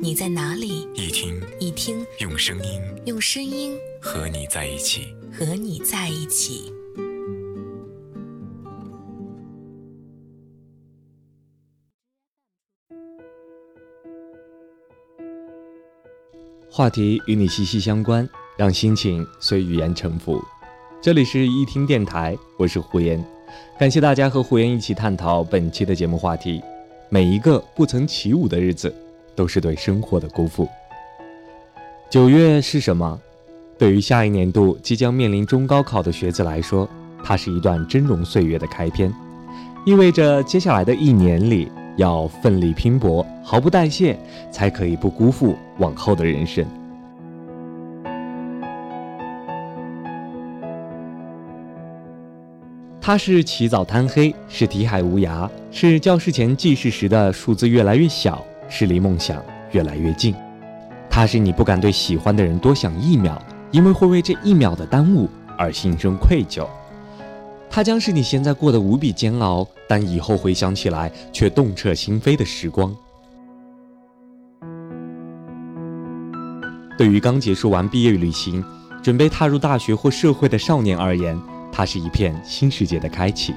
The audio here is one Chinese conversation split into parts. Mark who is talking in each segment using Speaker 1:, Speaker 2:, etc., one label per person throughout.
Speaker 1: 你在哪里，
Speaker 2: 一听
Speaker 1: 一听，
Speaker 2: 用声音，
Speaker 1: 用声音
Speaker 2: 和你在一起，
Speaker 1: 和你在一起。
Speaker 3: 话题与你息息相关，让心情随语言沉浮。这里是一听电台，我是胡言，感谢大家和胡言一起探讨本期的节目话题。每一个不曾起舞的日子，都是对生活的辜负。九月是什么？对于下一年度即将面临中高考的学子来说，它是一段峥嵘岁月的开篇，意味着接下来的一年里。要奋力拼搏，毫不代谢，才可以不辜负往后的人生。它是起早贪黑，是题海无涯，是教室前记事时的数字越来越小，是离梦想越来越近。它是你不敢对喜欢的人多想一秒，因为会为这一秒的耽误而心生愧疚。它将是你现在过得无比煎熬，但以后回想起来却动彻心扉的时光。对于刚结束完毕业旅行，准备踏入大学或社会的少年而言，它是一片新世界的开启。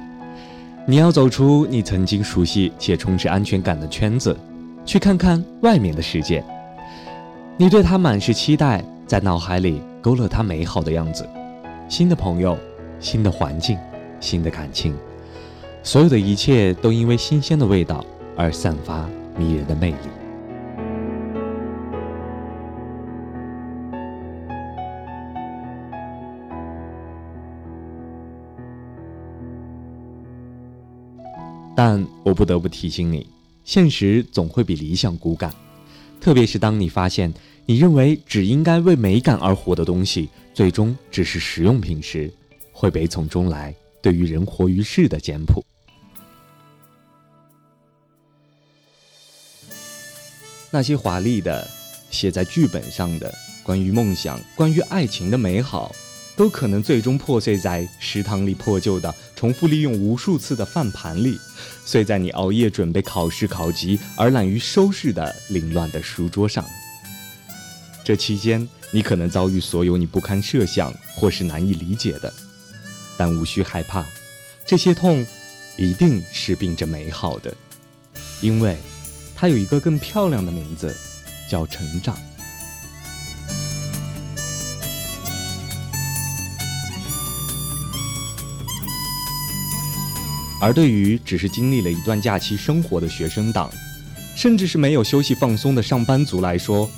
Speaker 3: 你要走出你曾经熟悉且充斥安全感的圈子，去看看外面的世界。你对他满是期待，在脑海里勾勒他美好的样子。新的朋友，新的环境。新的感情，所有的一切都因为新鲜的味道而散发迷人的魅力。但我不得不提醒你，现实总会比理想骨感，特别是当你发现你认为只应该为美感而活的东西，最终只是实用品时，会悲从中来。对于人活于世的简朴，那些华丽的写在剧本上的关于梦想、关于爱情的美好，都可能最终破碎在食堂里破旧的、重复利用无数次的饭盘里，碎在你熬夜准备考试考级而懒于收拾的凌乱的书桌上。这期间，你可能遭遇所有你不堪设想或是难以理解的。但无需害怕，这些痛一定是并着美好的，因为它有一个更漂亮的名字，叫成长。而对于只是经历了一段假期生活的学生党，甚至是没有休息放松的上班族来说，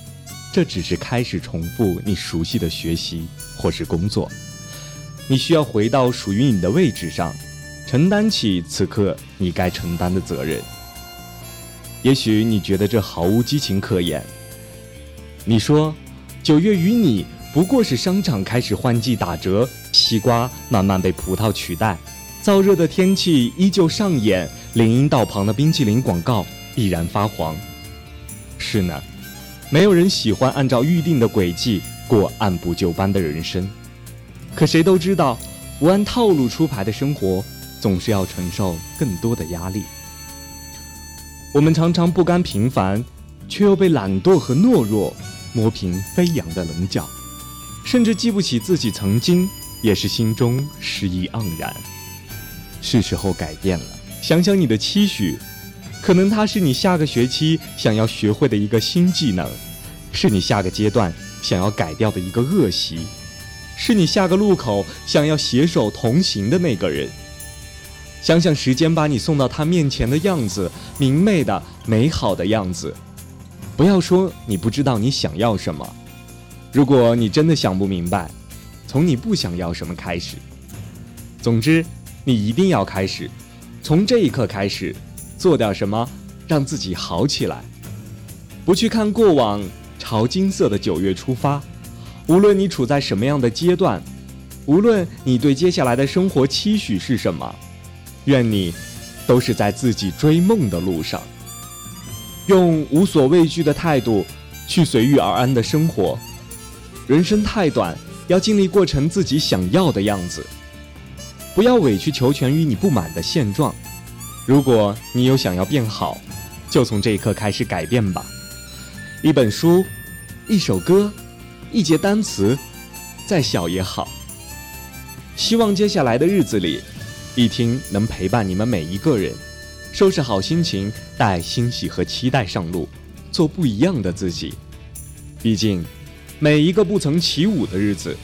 Speaker 3: 这只是开始重复你熟悉的学习或是工作。你需要回到属于你的位置上，承担起此刻你该承担的责任。也许你觉得这毫无激情可言。你说，九月与你不过是商场开始换季打折，西瓜慢慢被葡萄取代，燥热的天气依旧上演，林荫道旁的冰淇淋广告依然发黄。是呢，没有人喜欢按照预定的轨迹过按部就班的人生。可谁都知道，不按套路出牌的生活，总是要承受更多的压力。我们常常不甘平凡，却又被懒惰和懦弱磨平飞扬的棱角，甚至记不起自己曾经也是心中诗意盎然。是时候改变了，想想你的期许，可能它是你下个学期想要学会的一个新技能，是你下个阶段想要改掉的一个恶习。是你下个路口想要携手同行的那个人。想想时间把你送到他面前的样子，明媚的、美好的样子。不要说你不知道你想要什么。如果你真的想不明白，从你不想要什么开始。总之，你一定要开始，从这一刻开始，做点什么，让自己好起来。不去看过往，朝金色的九月出发。无论你处在什么样的阶段，无论你对接下来的生活期许是什么，愿你都是在自己追梦的路上，用无所畏惧的态度去随遇而安的生活。人生太短，要尽力过成自己想要的样子，不要委曲求全于你不满的现状。如果你有想要变好，就从这一刻开始改变吧。一本书，一首歌。一节单词，再小也好。希望接下来的日子里，一听能陪伴你们每一个人，收拾好心情，带欣喜和期待上路，做不一样的自己。毕竟，每一个不曾起舞的日子，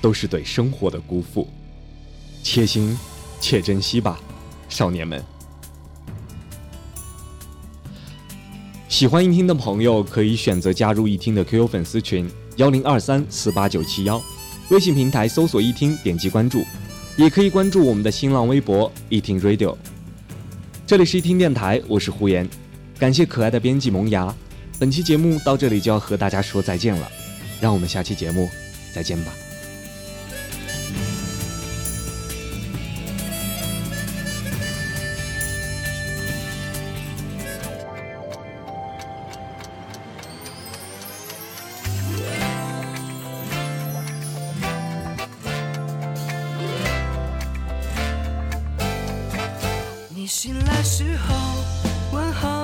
Speaker 3: 都是对生活的辜负。且行且珍惜吧，少年们。喜欢一听的朋友可以选择加入一听的 QQ 粉丝群。幺零二三四八九七幺，微信平台搜索“一听”，点击关注，也可以关注我们的新浪微博“一听 Radio”。这里是一听电台，我是胡言，感谢可爱的编辑萌芽。本期节目到这里就要和大家说再见了，让我们下期节目再见吧。
Speaker 4: 你醒来时候，问候